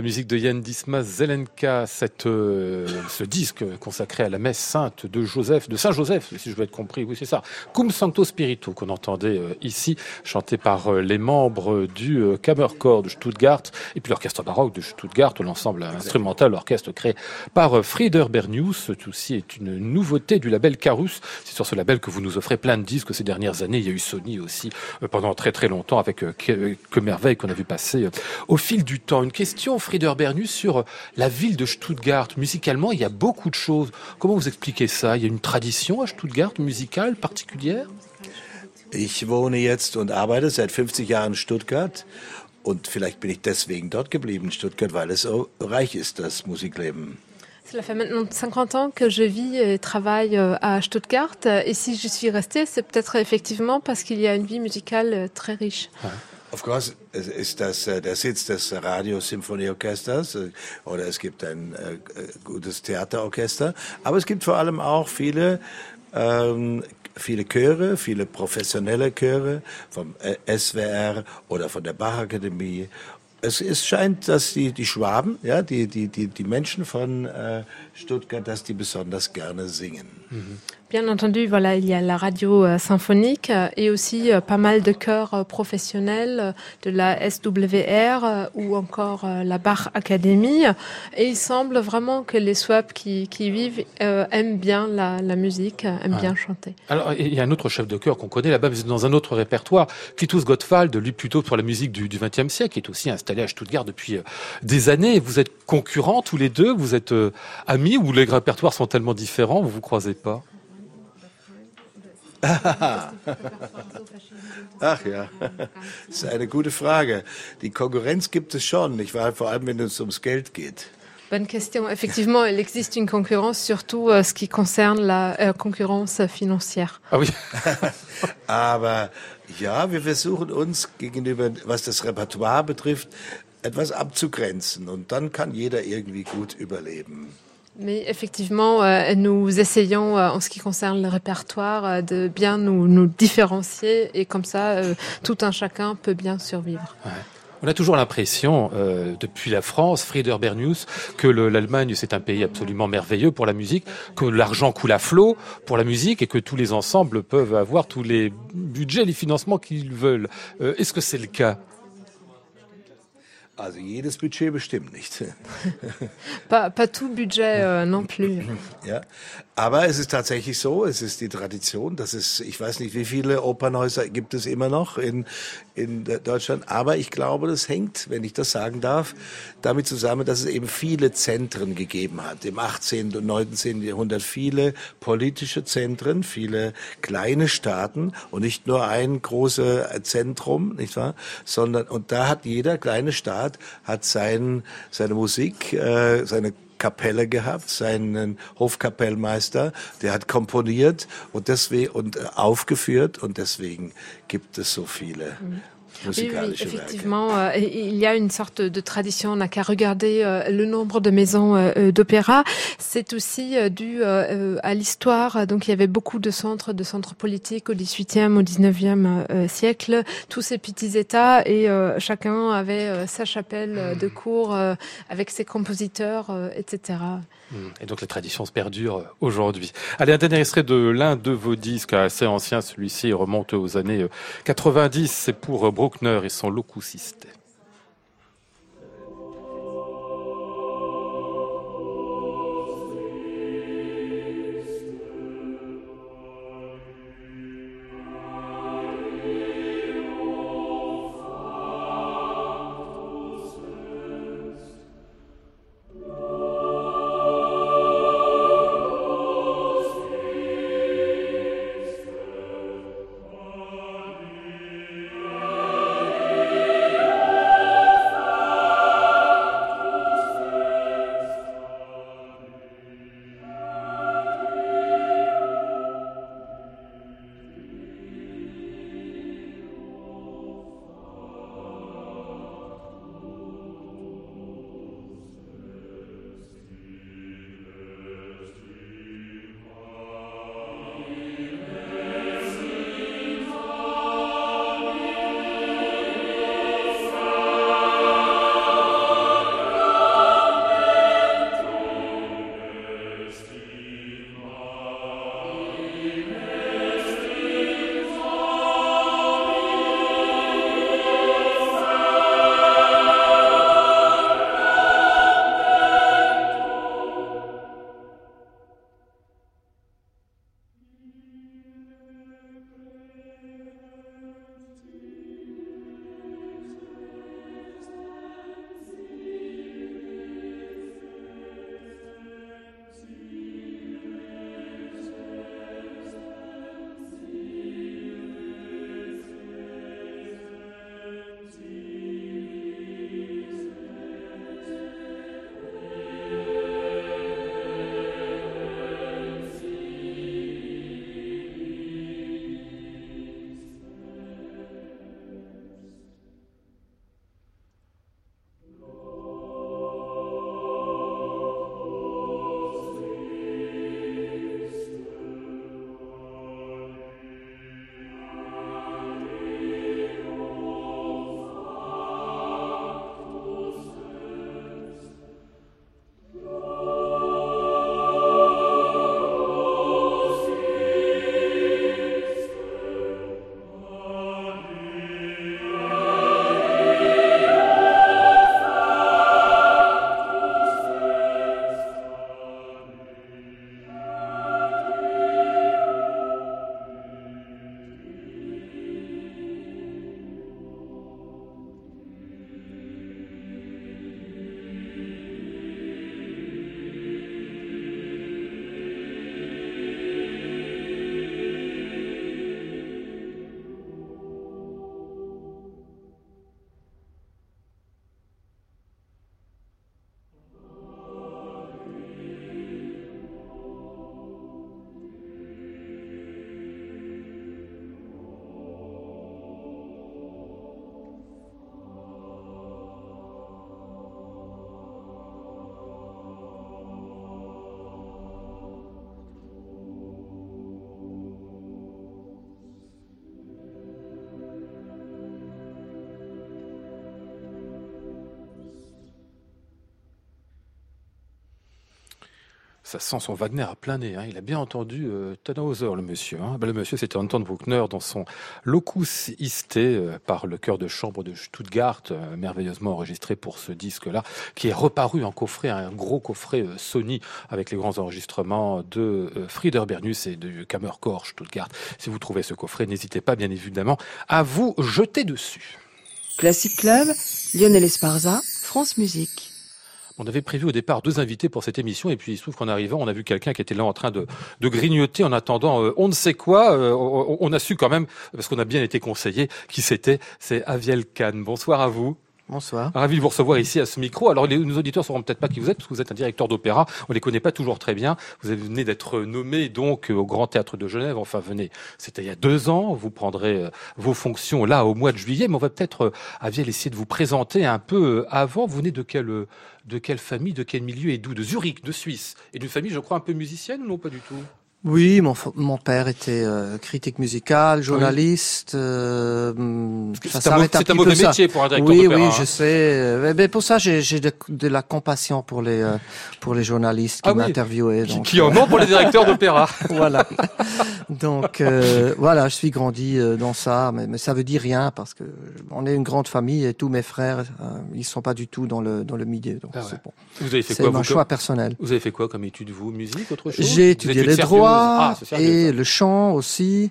La musique de Yann Dismas Zelenka, cette, euh, ce disque consacré à la messe sainte de Joseph, de Saint Joseph, si je veux être compris, oui c'est ça. Cum Santo Spiritu qu'on entendait euh, ici, chanté par euh, les membres du Kammerchor de Stuttgart et puis l'orchestre baroque de Stuttgart, l'ensemble instrumental, l'orchestre créé par Frieder Bernius. Tout aussi est une nouveauté du label Carus. C'est sur ce label que vous nous offrez plein de disques ces dernières années. Il y a eu Sony aussi pendant très très longtemps avec que, que merveille qu'on a vu passer au fil du temps. Une question Frieder Bernus sur la ville de Stuttgart. Musicalement, il y a beaucoup de choses. Comment vous expliquez ça? Il y a une tradition à Stuttgart musicale particulière? Ich wohne jetzt und arbeite seit 50 Jahren in Stuttgart. Und vielleicht bin ich deswegen dort geblieben in Stuttgart, weil es so reich ist, das Musikleben. Cela fait maintenant 50 ans que je vis et travaille euh, à Stuttgart. Et si je suis restée, c'est peut-être effectivement parce qu'il y a une vie musicale euh, très riche. Ouais. Of course ist das äh, der Sitz des Radiosymphonieorchesters äh, oder es gibt ein äh, gutes Theaterorchester, aber es gibt vor allem auch viele ähm, viele Chöre, viele professionelle Chöre vom SWR oder von der Bachakademie. Es, es scheint, dass die, die Schwaben, ja, die, die, die, die Menschen von äh, Stuttgart, dass die besonders gerne singen. Mhm. Bien entendu, voilà, il y a la radio euh, symphonique euh, et aussi euh, pas mal de chœurs professionnels de la SWR ou encore la Bach Academy. Et il semble vraiment que les SWAP qui, qui vivent aiment bien la, la musique, aiment bien chanter. Alors, il y a un autre chef de chœur qu'on connaît là-bas, mais dans un autre répertoire, Titus Gottwald, lui plutôt pour la musique du XXe siècle, qui est aussi installé à Stuttgart depuis des années. Vous êtes concurrents tous les deux, vous êtes amis ou les répertoires sont tellement différents, vous vous croisez pas? Ach ja, das ist eine gute Frage. Die Konkurrenz gibt es schon, nicht wahr? Vor allem, wenn es ums Geld geht. Bonne question. Effectivement, il existe une concurrence, surtout euh, ce qui concerne la euh, concurrence financière. Ah oui. Aber ja, wir versuchen uns gegenüber, was das Repertoire betrifft, etwas abzugrenzen. Und dann kann jeder irgendwie gut überleben. Mais effectivement, euh, nous essayons, euh, en ce qui concerne le répertoire, euh, de bien nous, différencier et comme ça, tout un chacun peut bien survivre. On a toujours l'impression, depuis la France, Frieder Bernius, que l'Allemagne c'est un pays absolument merveilleux pour la musique, que l'argent coule à flot pour la musique et que tous les ensembles peuvent avoir tous les budgets, les financements qu'ils veulent. Est-ce que c'est le cas? Also jedes Budget bestimmt nicht. pas, pas tout budget euh, non plus. Ja, aber es ist tatsächlich so, es ist die Tradition, dass es, ich weiß nicht, wie viele Opernhäuser gibt es immer noch in, in Deutschland, aber ich glaube, das hängt, wenn ich das sagen darf, damit zusammen, dass es eben viele Zentren gegeben hat. Im 18. und 19. Jahrhundert viele politische Zentren, viele kleine Staaten und nicht nur ein großes Zentrum, nicht wahr? Sondern, und da hat jeder kleine Staat hat sein, seine Musik, äh, seine Kapelle gehabt, seinen Hofkapellmeister, der hat komponiert und deswegen und äh, aufgeführt und deswegen gibt es so viele. Mhm. Oui, oui, effectivement, euh, il y a une sorte de tradition. On n'a qu'à regarder euh, le nombre de maisons euh, d'opéra. C'est aussi dû à l'histoire. Donc, il y avait beaucoup de centres, de centres politiques au XVIIIe, au XIXe siècle. Tous ces petits États et chacun avait sa chapelle de cour avec ses compositeurs, etc. Et donc, les traditions se perdurent aujourd'hui. Allez, un dernier extrait de l'un de vos disques assez ancien. Celui-ci remonte aux années 90. C'est pour Bruckner et son Locusiste. Ça sent son Wagner à plein nez. Hein. Il a bien entendu euh, Tannhauser, le monsieur. Hein. Ben, le monsieur, c'était Anton Bruckner dans son Locus Iste euh, par le chœur de chambre de Stuttgart, euh, merveilleusement enregistré pour ce disque-là, qui est reparu en coffret, un gros coffret euh, Sony avec les grands enregistrements de Frieder Bernus et de Kammerchor Stuttgart. Si vous trouvez ce coffret, n'hésitez pas, bien évidemment, à vous jeter dessus. Classic Club, Lionel Esparza, France Musique. On avait prévu au départ deux invités pour cette émission et puis il se trouve qu'en arrivant, on a vu quelqu'un qui était là en train de, de grignoter en attendant euh, on ne sait quoi. Euh, on, on a su quand même, parce qu'on a bien été conseillé, qui c'était. C'est Aviel Kahn. Bonsoir à vous. Bonsoir. Ravi de vous recevoir ici à ce micro. Alors, les, nos auditeurs ne sauront peut-être pas qui vous êtes, parce que vous êtes un directeur d'opéra. On les connaît pas toujours très bien. Vous venez d'être nommé donc au Grand Théâtre de Genève. Enfin, venez. C'était il y a deux ans. Vous prendrez euh, vos fonctions là au mois de juillet. Mais on va peut-être, euh, Aviel, essayer de vous présenter un peu euh, avant. Vous venez de quelle, de quelle famille, de quel milieu et d'où? De Zurich, de Suisse. Et d'une famille, je crois, un peu musicienne ou non? Pas du tout. Oui, mon, père était euh, critique musical, journaliste. euh, C'est un, un un mauvais ça. métier pour un directeur Oui, d'opéra. oui, hein. je sais. Euh, Mais, mais pour ça, j'ai de, de la compassion pour les euh, pour les journalistes qui Ah m'interviewaient. Qui, en ont pour les directeurs d'opéra. voilà. Donc voilà, je suis grandi dans ça, mais, mais ça veut dire rien parce que on est une grande famille et tous mes frères, ils sont pas du tout dans le dans le milieu. Donc Ah ouais. c'est bon. Vous avez fait C'est quoi vous, choix personnel. Vous avez fait quoi comme étude, vous Musique, autre chose? J'ai étudié les sérieuse Ah, et le chant aussi.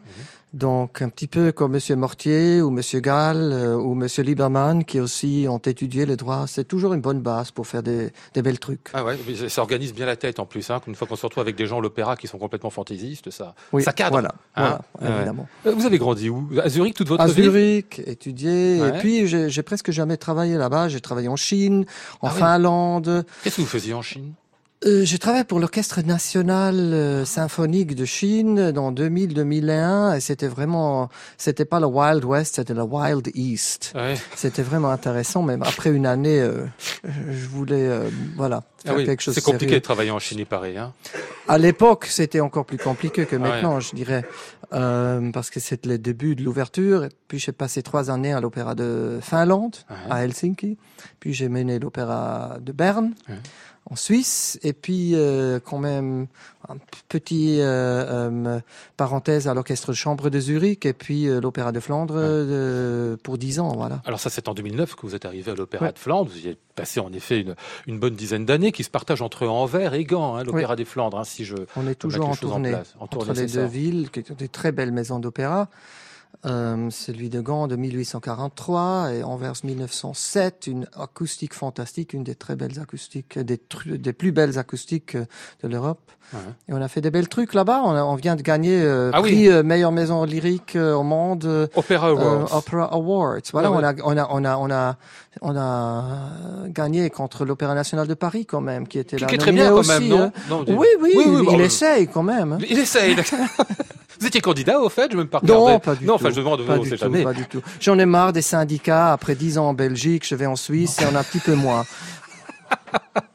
Donc un petit peu comme Monsieur Mortier ou Monsieur Gall euh, ou Monsieur Lieberman qui aussi ont étudié les droits. C'est toujours une bonne base pour faire des, des belles trucs. Ah ouais, mais ça- organise bien la tête en plus. Hein, qu'une fois qu'on se retrouve avec des gens à l'opéra qui sont complètement fantaisistes, ça, Oui, ça cadre. Voilà, Hein voilà, évidemment. Euh, Vous avez grandi où? À Zurich toute votre À vie? Zurich, étudié. Ouais. Et puis j'ai presque jamais travaillé là-bas. J'ai travaillé en Chine, en Ah. Finlande. Qu'est-ce que vous faisiez en Chine? Euh, j'ai travaillé pour l'Orchestre national euh, symphonique de Chine dans 2000-2001 et c'était vraiment, c'était pas le Wild West, c'était le Wild East. ouais. C'était vraiment intéressant, même après une année, euh, je voulais, euh, voilà, faire Ah oui, quelque chose C'est compliqué de travailler en Chine, il paraît. Hein. À l'époque, c'était encore plus compliqué que Ah ouais. maintenant, je dirais, euh, parce que c'était le début de l'ouverture. Et Puis j'ai passé trois années à l'Opéra de Finlande, Ouais. à Helsinki. Puis j'ai mené l'Opéra de Berne. En Suisse, et puis euh, quand même un petit euh, euh, parenthèse à l'orchestre de chambre de Zurich, et puis l'opéra de Flandre pour dix ans, voilà. Alors ça, c'est en 2009 que vous êtes arrivé à l'Opéra Ouais. de Flandre. Vous y êtes passé en effet une, une bonne dizaine d'années qui se partagent entre Anvers et Gand, hein, l'Opéra des Flandres. Hein, si je On est toujours en tournée place. En tournée, entre les deux villes, qui sont des très belles maisons d'opéra. Euh, celui de Gand de 1843 et Anvers 1907, une acoustique fantastique, une des très belles acoustiques, des, plus belles acoustiques euh, de l'Europe. Ouais. Et on a fait des belles trucs là-bas. On, vient de gagner euh, Ah oui. prix euh, meilleure maison lyrique au monde. Awards. Opera Awards. Voilà, Ah ouais. on, a, on a on a on a gagné contre l'Opéra national de Paris quand même, qui était qui, là. qui est très bien quand aussi, même, non, non Oui, oui, oui, il bah, essaye quand même. Il essaye. vous étiez candidat au fait Je ne même pas Non, pas du non, tout. Enfin, je demande, Pas du tout, pas du tout. J'en ai marre des syndicats. Après dix ans en Belgique, je vais en Suisse et on a un petit peu moins.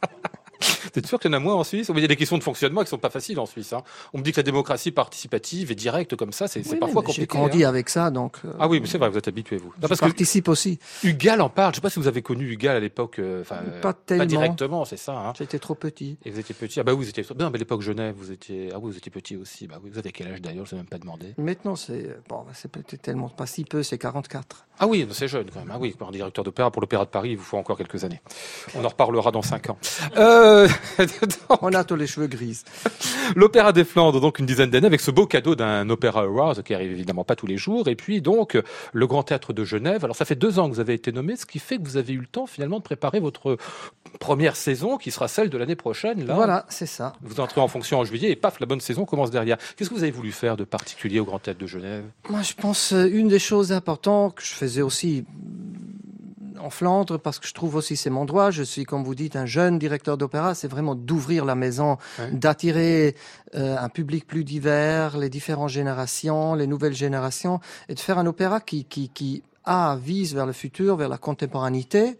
T'es sûr qu'il y en a moins en Suisse? Il y a des questions de fonctionnement qui sont pas faciles en Suisse. Hein. On me dit que la démocratie participative et directe comme ça, c'est Oui, parfois mais J'ai compliqué. grandi hein. avec ça, donc. euh, Ah oui, mais c'est vrai, vous êtes habitué vous. Non, je parce que participe aussi. Hugal en parle. Je sais pas si vous avez connu Hugal à l'époque. euh, Enfin, euh, Pas directement, c'est ça. Hein. J'étais trop petit. Et vous étiez petit. Ah bah oui, vous étiez. Non, mais à l'époque Genève, vous étiez. Ah oui, vous étiez petit aussi. Bah oui, vous avez quel âge d'ailleurs? Je ne même pas demandé. Maintenant, c'est bon, c'est peut-être tellement pas si peu, c'est 44. Ah oui, c'est jeune quand même. Ah oui, pour un directeur d'opéra pour l'Opéra de Paris, il vous faut encore quelques années. On en reparlera dans cinq ans. Euh, donc, On a tous les cheveux grises. L'Opéra des Flandres, donc une dizaine d'années, avec ce beau cadeau d'un Opéra Awards qui arrive évidemment pas tous les jours, et puis donc le Grand Théâtre de Genève. Alors ça fait deux ans que vous avez été nommé, ce qui fait que vous avez eu le temps finalement de préparer votre première saison, qui sera celle de l'année prochaine. Là, Voilà, c'est ça. vous entrez en fonction en juillet, et paf, la bonne saison commence derrière. Qu'est-ce que vous avez voulu faire de particulier au Grand Théâtre de Genève? Moi, je pense euh, une des choses importantes que je faisais aussi en Flandre, parce que je trouve aussi c'est mon droit. Je suis, comme vous dites, un jeune directeur d'opéra. C'est vraiment d'ouvrir la maison, Ouais. d'attirer euh, un public plus divers, les différentes générations, les nouvelles générations, et de faire un opéra qui, qui, qui a vise vers le futur, vers la contemporanité.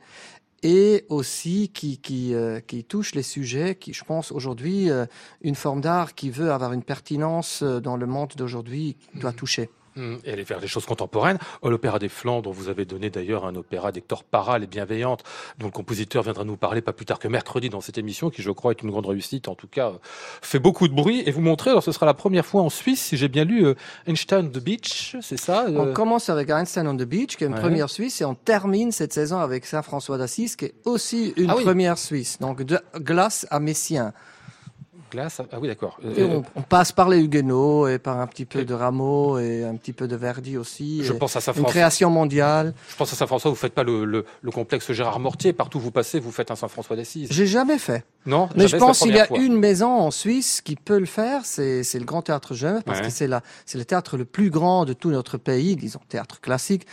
Et aussi qui, qui, euh, qui touche les sujets qui, je pense, aujourd'hui, euh, une forme d'art qui veut avoir une pertinence dans le monde d'aujourd'hui doit toucher. Hum, et aller vers les choses contemporaines. Oh, L'Opéra des Flandres, vous avez donné d'ailleurs un opéra d'Hector Parra, Les Bienveillantes, dont le compositeur viendra nous parler pas plus tard que mercredi dans cette émission, qui je crois est une grande réussite, en tout cas euh, fait beaucoup de bruit. Et vous montrer, alors ce sera la première fois en Suisse, si j'ai bien lu, euh, Einstein the Beach, c'est ça euh? On commence avec Einstein on the Beach, qui est une Ouais. première suisse, et on termine cette saison avec Saint-François d'Assise, qui est aussi une Ah oui. première suisse. Donc de glace à Messien. Ah oui, d'accord. Euh, on, on passe par les Huguenots et par un petit peu de Rameau et un petit peu de Verdi aussi. je pense à une Saint-François. création mondiale. Je pense à Saint-François, vous faites pas le, le, le complexe Gérard Mortier. Partout où vous passez, vous faites un Saint-François d'Assise. J'ai jamais fait. Non Mais je pense qu'il y a fois. une maison en Suisse qui peut le faire, c'est le Grand Théâtre Genève, parce Ouais. que c'est le théâtre le plus grand de tout notre pays, disons théâtre classique.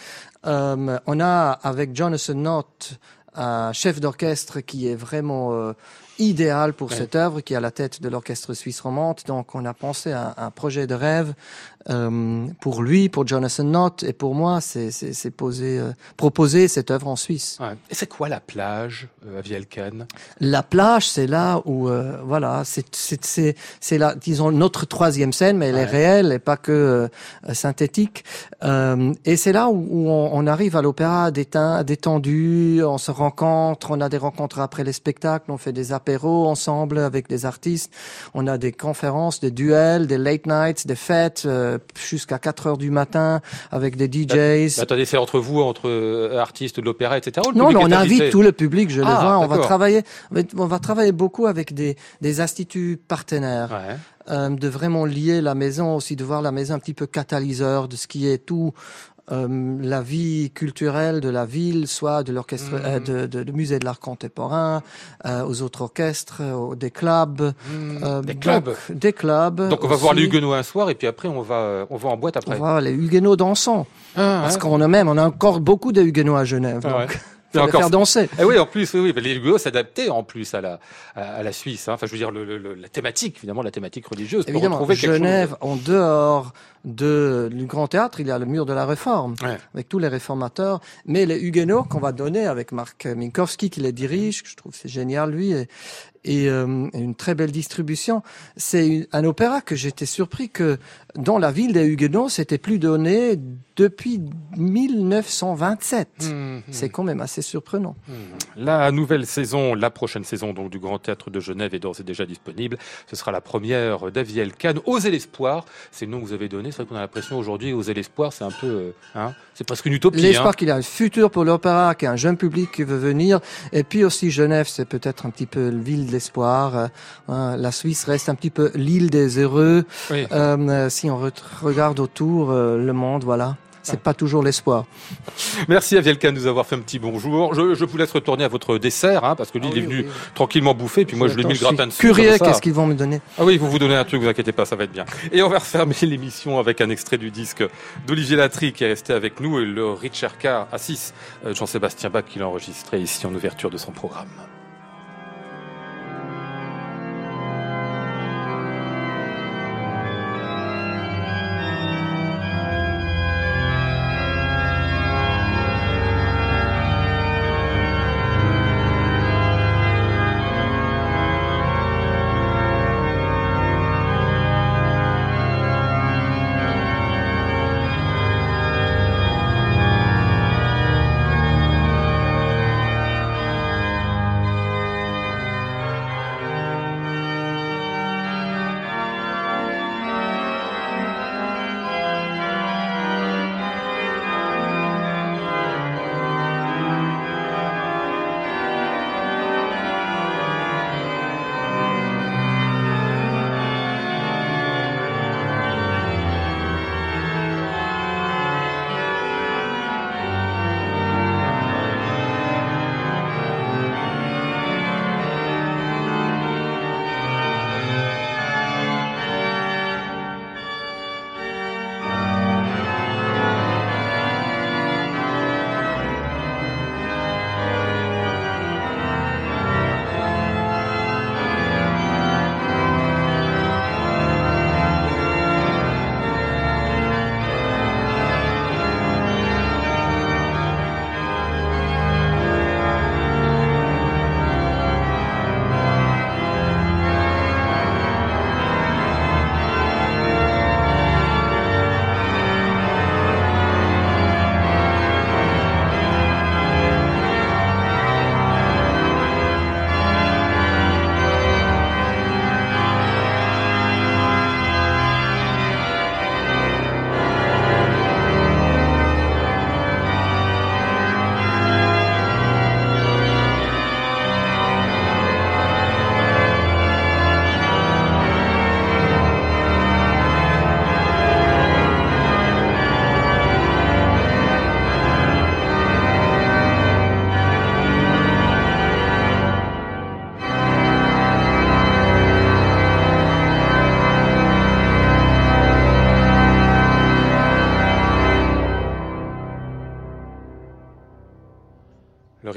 Euh, on a avec Jonathan Knott un chef d'orchestre qui est vraiment euh, idéal pour Ouais. cette œuvre, qui est à la tête de l'orchestre suisse romande. Donc on a pensé à un projet de rêve euh, pour lui, pour Jonathan Knott, et pour moi, c'est euh, proposer cette œuvre en Suisse. Ouais. Et c'est quoi la plage euh, à Vielcan La plage, c'est là où, euh, voilà, c'est là, disons notre troisième scène, mais elle Ouais. est réelle et pas que synthétique. Et c'est là où, où on, on arrive à l'opéra détendu, on se rencontre, on a des rencontres après les spectacles, on fait des apéros ensemble avec des artistes, on a des conférences, des duels, des late nights, des fêtes jusqu'à 4 heures du matin avec des DJs. Mais Attendez, c'est entre vous, entre euh, artistes de l'opéra, etc. ou le Non, mais public on invite tout le public, je le Ah, vois. On va travailler, on va travailler beaucoup avec des, des instituts partenaires, Ouais. euh, de vraiment lier la maison aussi, de voir la maison un petit peu catalyseur de ce qui est tout euh, la vie culturelle de la ville, soit de l'orchestre, euh, de, de, de musée de l'art contemporain, euh, aux autres orchestres, aux- des clubs, euh, des donc, clubs. des clubs. Donc on va voir les. Huguenots un soir et puis après on va on va en boîte On après. va voir les Huguenots dansants, Ah, parce ouais. qu'on a même, on a encore beaucoup de Huguenots à Genève, Ah ouais. donc Et faut encore- faire danser. Eh oui, en plus, oui, oui, les Huguenots s'adaptaient en plus à la à, la Suisse. Hein. Enfin, je veux dire le, le- le- la thématique, évidemment, la thématique religieuse. pour Évidemment, retrouver quelque Genève, en dehors de, du Grand Théâtre, il y a le mur de la Réforme, Ouais. avec tous les réformateurs. Mais les Huguenots qu'on va donner avec Marc Minkowski qui les dirige, que je trouve c'est génial lui, et, et, euh, une très belle distribution. C'est un opéra que j'étais surpris que dans la ville des Huguenots, c'était plus donné depuis 1927. chose. Hmm, C'est quand même assez surprenant. La nouvelle saison, la prochaine saison donc du Grand Théâtre de Genève est d'ores et déjà disponible. Ce sera la première d'Aviel Cannes. Oser l'espoir, c'est le nom que vous avez donné. C'est vrai qu'on a l'impression aujourd'hui, oser l'espoir, c'est un peu, euh, hein, c'est presque une utopie. L'espoir Hein. qu'il y a un futur pour l'opéra, qu'il y a un jeune public qui veut venir. Et puis aussi Genève, c'est peut-être un petit peu l'île de l'espoir. Euh, hein, la Suisse reste un petit peu l'île des heureux. Oui. Euh, euh, si on re- regarde autour euh, le monde, voilà. C'est pas toujours l'espoir. Merci Aviel Cannes de nous avoir fait un petit bonjour. Je, je vous laisse retourner à votre dessert, hein, parce que lui, il est venu tranquillement bouffer, puis moi je lui ai mis le gratin dessus. Curieux, qu'est-ce qu'ils vont me donner Ah oui, vous vous donnez un truc, vous inquiétez pas, ça va être bien. Et on va refermer l'émission avec un extrait du disque d'Olivier Latry qui est resté avec nous et le Richard Carr à 6, euh, Jean-Sébastien Bach qui l'a enregistré ici en ouverture de son programme.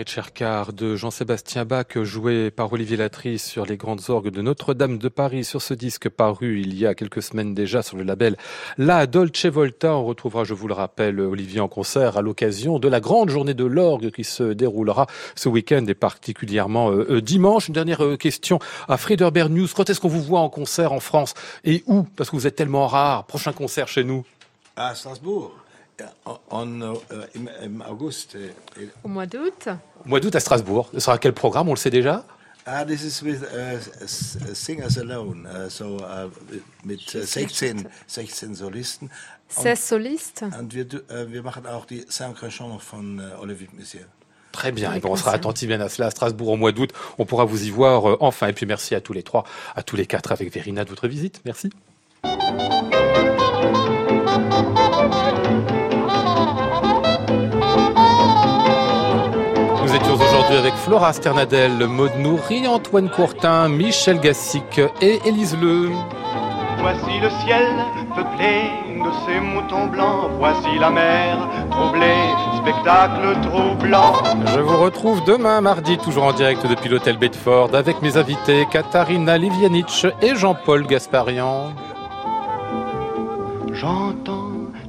Cherkar de Jean-Sébastien Bach, joué par Olivier Latrice sur les grandes orgues de Notre-Dame de Paris, sur ce disque paru il y a quelques semaines déjà sur le label La Dolce Volta. On retrouvera, je vous le rappelle, Olivier en concert à l'occasion de la grande journée de l'orgue qui se déroulera ce week-end et particulièrement euh, euh, dimanche. Une dernière euh, question à Friederberg News. Quand est-ce qu'on vous voit en concert en France et où? Parce que vous êtes tellement rare. Prochain concert chez nous À Strasbourg. En, euh, august. Au mois d'août. Au mois d'août à Strasbourg. Ce sera quel programme On le sait déjà? Ah, this is with uh, Singers Alone, uh, so uh, mit 16, 16 Solisten. 16 solistes. Und wir, uh, wir machen auch die Saint-Crachon von uh, Olivier Messier. Très bien. Et bon, on sera attentif bien à cela à Strasbourg au mois d'août. On pourra vous y voir euh, enfin. Et puis merci à tous les trois, à tous les quatre avec Verina de votre visite. Merci. Aujourd'hui avec Flora Sternadel, Maud Nourri, Antoine Courtin, Michel Gassic et Élise Le. Voici le ciel peuplé de ces moutons blancs. Voici la mer troublée, spectacle troublant. Je vous retrouve demain mardi, toujours en direct depuis l'hôtel Bedford, avec mes invités Katharina Livianic et Jean-Paul Gasparian. J'entends